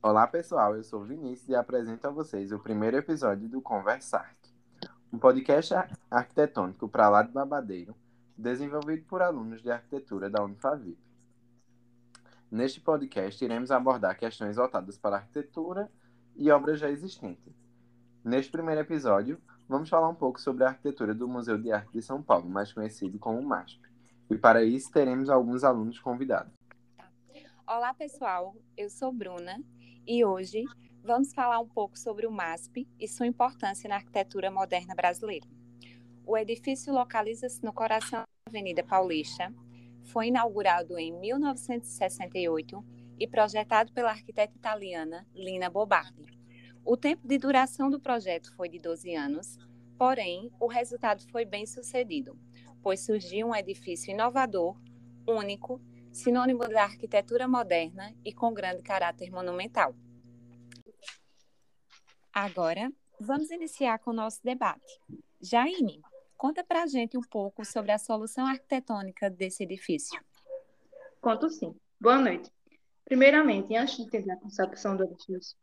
Olá pessoal, eu sou Vinícius e apresento a vocês o primeiro episódio do Conversar, um podcast arquitetônico para lá de babadeiro, desenvolvido por alunos de arquitetura da Unifavip. Neste podcast iremos abordar questões voltadas para arquitetura e obras já existentes. Neste primeiro episódio, vamos falar um pouco sobre a arquitetura do Museu de Arte de São Paulo, mais conhecido como MASP. E para isso teremos alguns alunos convidados. Olá pessoal, eu sou Bruna e hoje vamos falar um pouco sobre o MASP e sua importância na arquitetura moderna brasileira. O edifício localiza-se no coração da Avenida Paulista, foi inaugurado em 1968 e projetado pela arquiteta italiana Lina Bobardi. O tempo de duração do projeto foi de 12 anos, porém, o resultado foi bem sucedido, pois surgiu um edifício inovador, único sinônimo da arquitetura moderna e com grande caráter monumental. Agora, vamos iniciar com o nosso debate. Jaime, conta para a gente um pouco sobre a solução arquitetônica desse edifício. Conto sim. Boa noite. Primeiramente, antes de entender a concepção do edifício,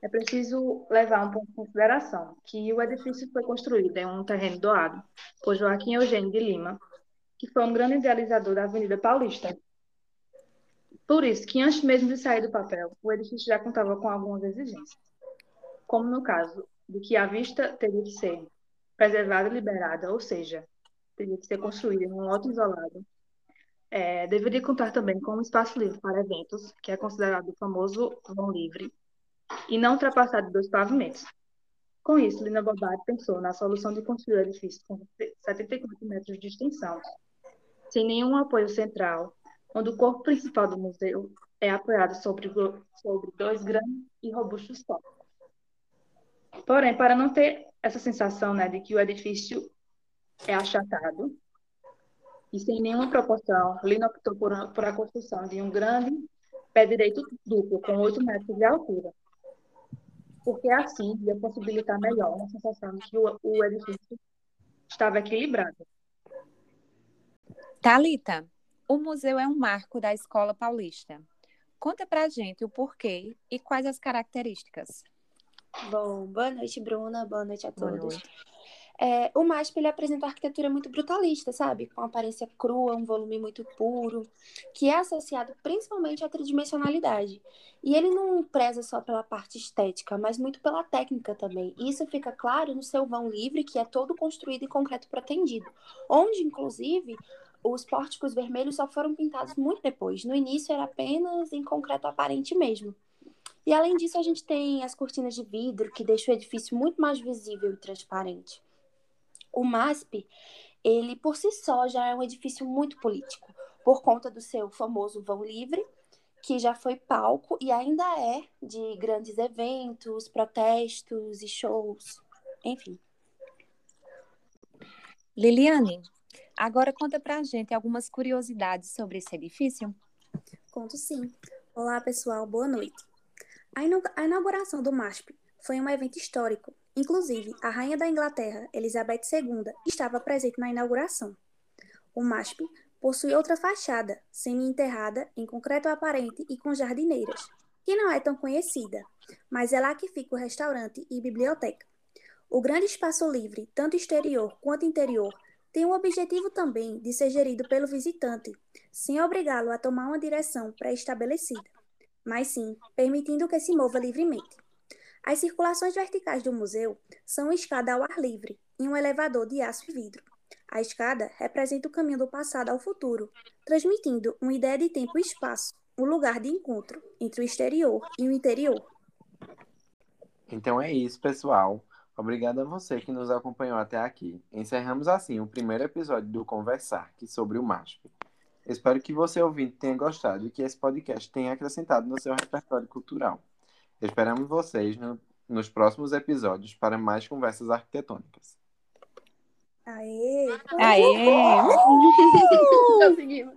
é preciso levar um ponto em consideração que o edifício foi construído em um terreno doado por Joaquim Eugênio de Lima, que foi um grande idealizador da Avenida Paulista, por isso que antes mesmo de sair do papel, o edifício já contava com algumas exigências, como no caso de que a vista teria que ser preservada e liberada, ou seja, teria que ser construída em um lote isolado. É, deveria contar também com um espaço livre para eventos, que é considerado o famoso vão livre, e não ultrapassar de dois pavimentos. Com isso, Lina Bobari pensou na solução de construir o edifício com 74 metros de extensão, sem nenhum apoio central, onde o corpo principal do museu é apoiado sobre, sobre dois grandes e robustos tópicos. Porém, para não ter essa sensação né, de que o edifício é achatado e sem nenhuma proporção, Lino optou por, por a construção de um grande pé direito duplo, com 8 metros de altura, porque assim ia possibilitar melhor uma sensação de que o, o edifício estava equilibrado. Talita, o museu é um marco da Escola Paulista. Conta pra gente o porquê e quais as características. Bom, boa noite, Bruna. Boa noite a todos. Noite. É, o MASP ele apresenta uma arquitetura muito brutalista, sabe? Com aparência crua, um volume muito puro, que é associado principalmente à tridimensionalidade. E ele não preza só pela parte estética, mas muito pela técnica também. Isso fica claro no seu vão livre, que é todo construído em concreto protendido, onde, inclusive, os pórticos vermelhos só foram pintados muito depois. No início era apenas em concreto aparente mesmo. E além disso, a gente tem as cortinas de vidro, que deixam o edifício muito mais visível e transparente. O MASP, ele por si só já é um edifício muito político, por conta do seu famoso vão livre, que já foi palco e ainda é de grandes eventos, protestos e shows, enfim. Liliane, Agora conta pra gente algumas curiosidades sobre esse edifício. Conto sim. Olá, pessoal, boa noite. A inauguração do MASP foi um evento histórico. Inclusive, a rainha da Inglaterra, Elizabeth II, estava presente na inauguração. O MASP possui outra fachada, semi-enterrada, em concreto aparente e com jardineiras, que não é tão conhecida, mas é lá que fica o restaurante e biblioteca. O grande espaço livre, tanto exterior quanto interior, tem o objetivo também de ser gerido pelo visitante, sem obrigá-lo a tomar uma direção pré-estabelecida, mas sim permitindo que se mova livremente. As circulações verticais do museu são escada ao ar livre e um elevador de aço e vidro. A escada representa o caminho do passado ao futuro, transmitindo uma ideia de tempo e espaço, um lugar de encontro entre o exterior e o interior. Então é isso, pessoal. Obrigado a você que nos acompanhou até aqui. Encerramos assim o primeiro episódio do Conversar, que sobre o MASP. Espero que você ouvinte tenha gostado e que esse podcast tenha acrescentado no seu repertório cultural. Esperamos vocês no, nos próximos episódios para mais conversas arquitetônicas. Aê! Aê! Conseguimos!